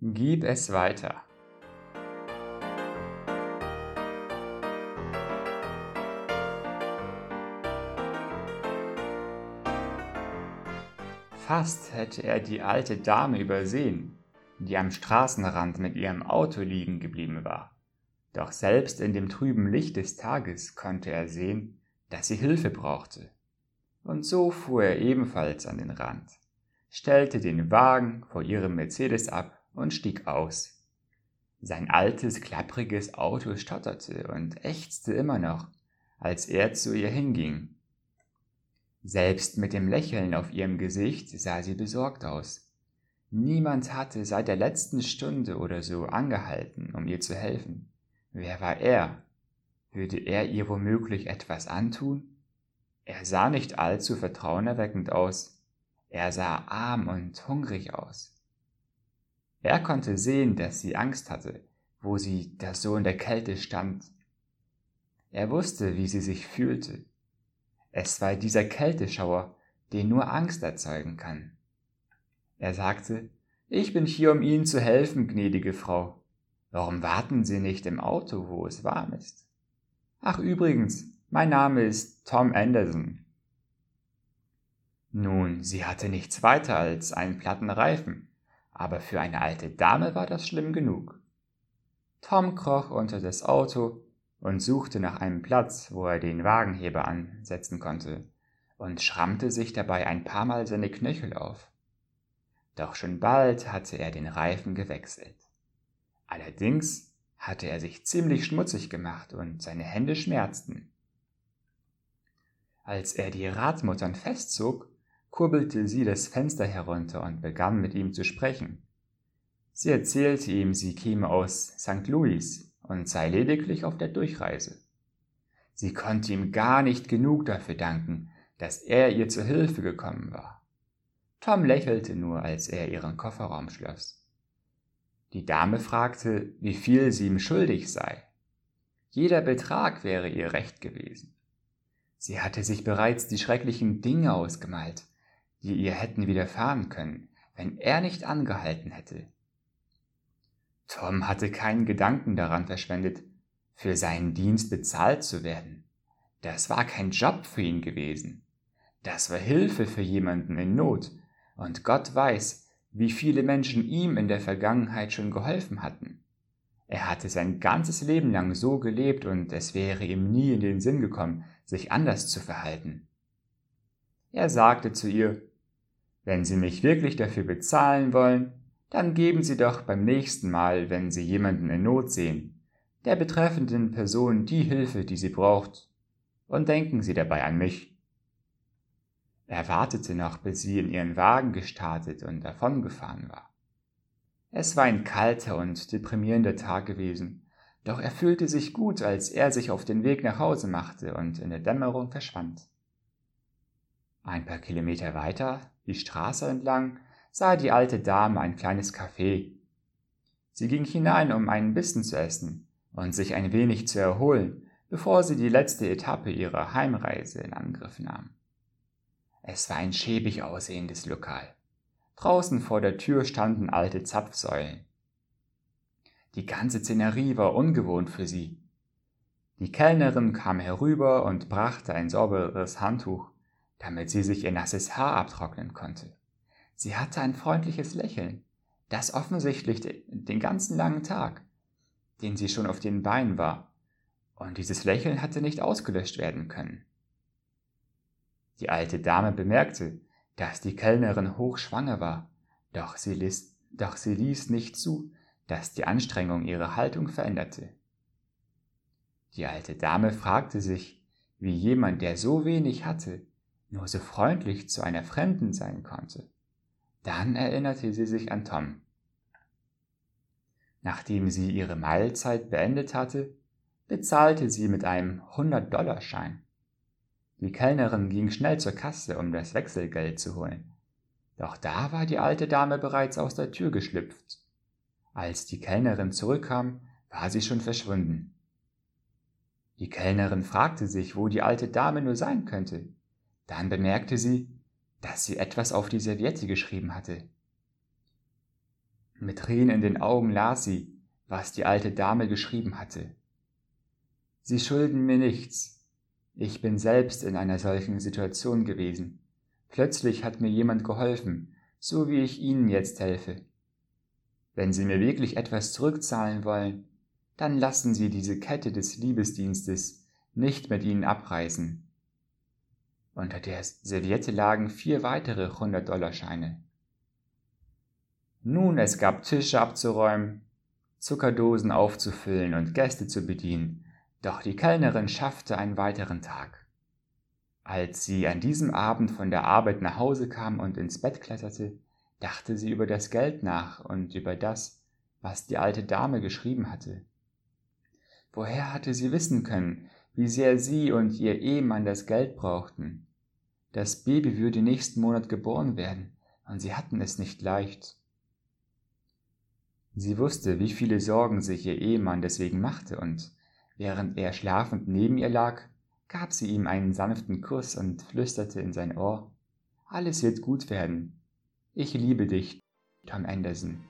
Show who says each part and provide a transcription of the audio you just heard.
Speaker 1: Gib es weiter. Fast hätte er die alte Dame übersehen, die am Straßenrand mit ihrem Auto liegen geblieben war. Doch selbst in dem trüben Licht des Tages konnte er sehen, dass sie Hilfe brauchte. Und so fuhr er ebenfalls an den Rand, stellte den Wagen vor ihrem Mercedes ab und stieg aus. Sein altes, klappriges Auto stotterte und ächzte immer noch, als er zu ihr hinging. Selbst mit dem Lächeln auf ihrem Gesicht sah sie besorgt aus. Niemand hatte seit der letzten Stunde oder so angehalten, um ihr zu helfen. Wer war er? Würde er ihr womöglich etwas antun? Er sah nicht allzu vertrauenerweckend aus. Er sah arm und hungrig aus. Er konnte sehen, dass sie Angst hatte, wo sie da so in der Kälte stand. Er wusste, wie sie sich fühlte. Es war dieser Kälteschauer, den nur Angst erzeugen kann. Er sagte, ich bin hier, um Ihnen zu helfen, gnädige Frau. Warum warten Sie nicht im Auto, wo es warm ist? Ach übrigens, mein Name ist Tom Anderson. Nun, sie hatte nichts weiter als einen platten Reifen, aber für eine alte Dame war das schlimm genug. Tom kroch unter das Auto und suchte nach einem Platz, wo er den Wagenheber ansetzen konnte, und schrammte sich dabei ein paar Mal seine Knöchel auf. Doch schon bald hatte er den Reifen gewechselt. Allerdings hatte er sich ziemlich schmutzig gemacht und seine Hände schmerzten. Als er die Radmuttern festzog, kurbelte sie das Fenster herunter und begann mit ihm zu sprechen. Sie erzählte ihm, sie käme aus St. Louis und sei lediglich auf der Durchreise. Sie konnte ihm gar nicht genug dafür danken, dass er ihr zu Hilfe gekommen war. Tom lächelte nur, als er ihren Kofferraum schloss. Die Dame fragte, wie viel sie ihm schuldig sei. Jeder Betrag wäre ihr recht gewesen. Sie hatte sich bereits die schrecklichen Dinge ausgemalt, die ihr hätten widerfahren können, wenn er nicht angehalten hätte. Tom hatte keinen Gedanken daran verschwendet, für seinen Dienst bezahlt zu werden. Das war kein Job für ihn gewesen. Das war Hilfe für jemanden in Not, und Gott weiß, wie viele Menschen ihm in der Vergangenheit schon geholfen hatten. Er hatte sein ganzes Leben lang so gelebt und es wäre ihm nie in den Sinn gekommen, sich anders zu verhalten. Er sagte zu ihr, wenn Sie mich wirklich dafür bezahlen wollen, dann geben Sie doch beim nächsten Mal, wenn Sie jemanden in Not sehen, der betreffenden Person die Hilfe, die sie braucht, und denken Sie dabei an mich. Er wartete noch, bis sie in ihren Wagen gestartet und davongefahren war. Es war ein kalter und deprimierender Tag gewesen, doch er fühlte sich gut, als er sich auf den Weg nach Hause machte und in der Dämmerung verschwand. Ein paar Kilometer weiter, die Straße entlang, sah die alte Dame ein kleines Café. Sie ging hinein, um einen Bissen zu essen und sich ein wenig zu erholen, bevor sie die letzte Etappe ihrer Heimreise in Angriff nahm. Es war ein schäbig aussehendes Lokal. Draußen vor der Tür standen alte Zapfsäulen. Die ganze Szenerie war ungewohnt für sie. Die Kellnerin kam herüber und brachte ein sauberes Handtuch, damit sie sich ihr nasses Haar abtrocknen konnte. Sie hatte ein freundliches Lächeln, das offensichtlich den ganzen langen Tag, den sie schon auf den Beinen war, und dieses Lächeln hatte nicht ausgelöscht werden können. Die alte Dame bemerkte, dass die Kellnerin hochschwanger war, doch sie, ließ, doch sie ließ nicht zu, dass die Anstrengung ihre Haltung veränderte. Die alte Dame fragte sich, wie jemand, der so wenig hatte, nur so freundlich zu einer Fremden sein konnte. Dann erinnerte sie sich an Tom. Nachdem sie ihre Mahlzeit beendet hatte, bezahlte sie mit einem 100-Dollar-Schein. Die Kellnerin ging schnell zur Kasse, um das Wechselgeld zu holen. Doch da war die alte Dame bereits aus der Tür geschlüpft. Als die Kellnerin zurückkam, war sie schon verschwunden. Die Kellnerin fragte sich, wo die alte Dame nur sein könnte. Dann bemerkte sie, dass sie etwas auf die Serviette geschrieben hatte. Mit Tränen in den Augen las sie, was die alte Dame geschrieben hatte. Sie schulden mir nichts. Ich bin selbst in einer solchen Situation gewesen. Plötzlich hat mir jemand geholfen, so wie ich Ihnen jetzt helfe. Wenn Sie mir wirklich etwas zurückzahlen wollen, dann lassen Sie diese Kette des Liebesdienstes nicht mit Ihnen abreißen. Unter der Serviette lagen vier weitere 100-Dollarscheine. Nun, es gab Tische abzuräumen, Zuckerdosen aufzufüllen und Gäste zu bedienen, doch die Kellnerin schaffte einen weiteren Tag. Als sie an diesem Abend von der Arbeit nach Hause kam und ins Bett kletterte, dachte sie über das Geld nach und über das, was die alte Dame geschrieben hatte. Woher hatte sie wissen können, wie sehr sie und ihr Ehemann das Geld brauchten? Das Baby würde nächsten Monat geboren werden, und sie hatten es nicht leicht. Sie wusste, wie viele Sorgen sich ihr Ehemann deswegen machte, und während er schlafend neben ihr lag, gab sie ihm einen sanften Kuss und flüsterte in sein Ohr Alles wird gut werden. Ich liebe dich, Tom Anderson.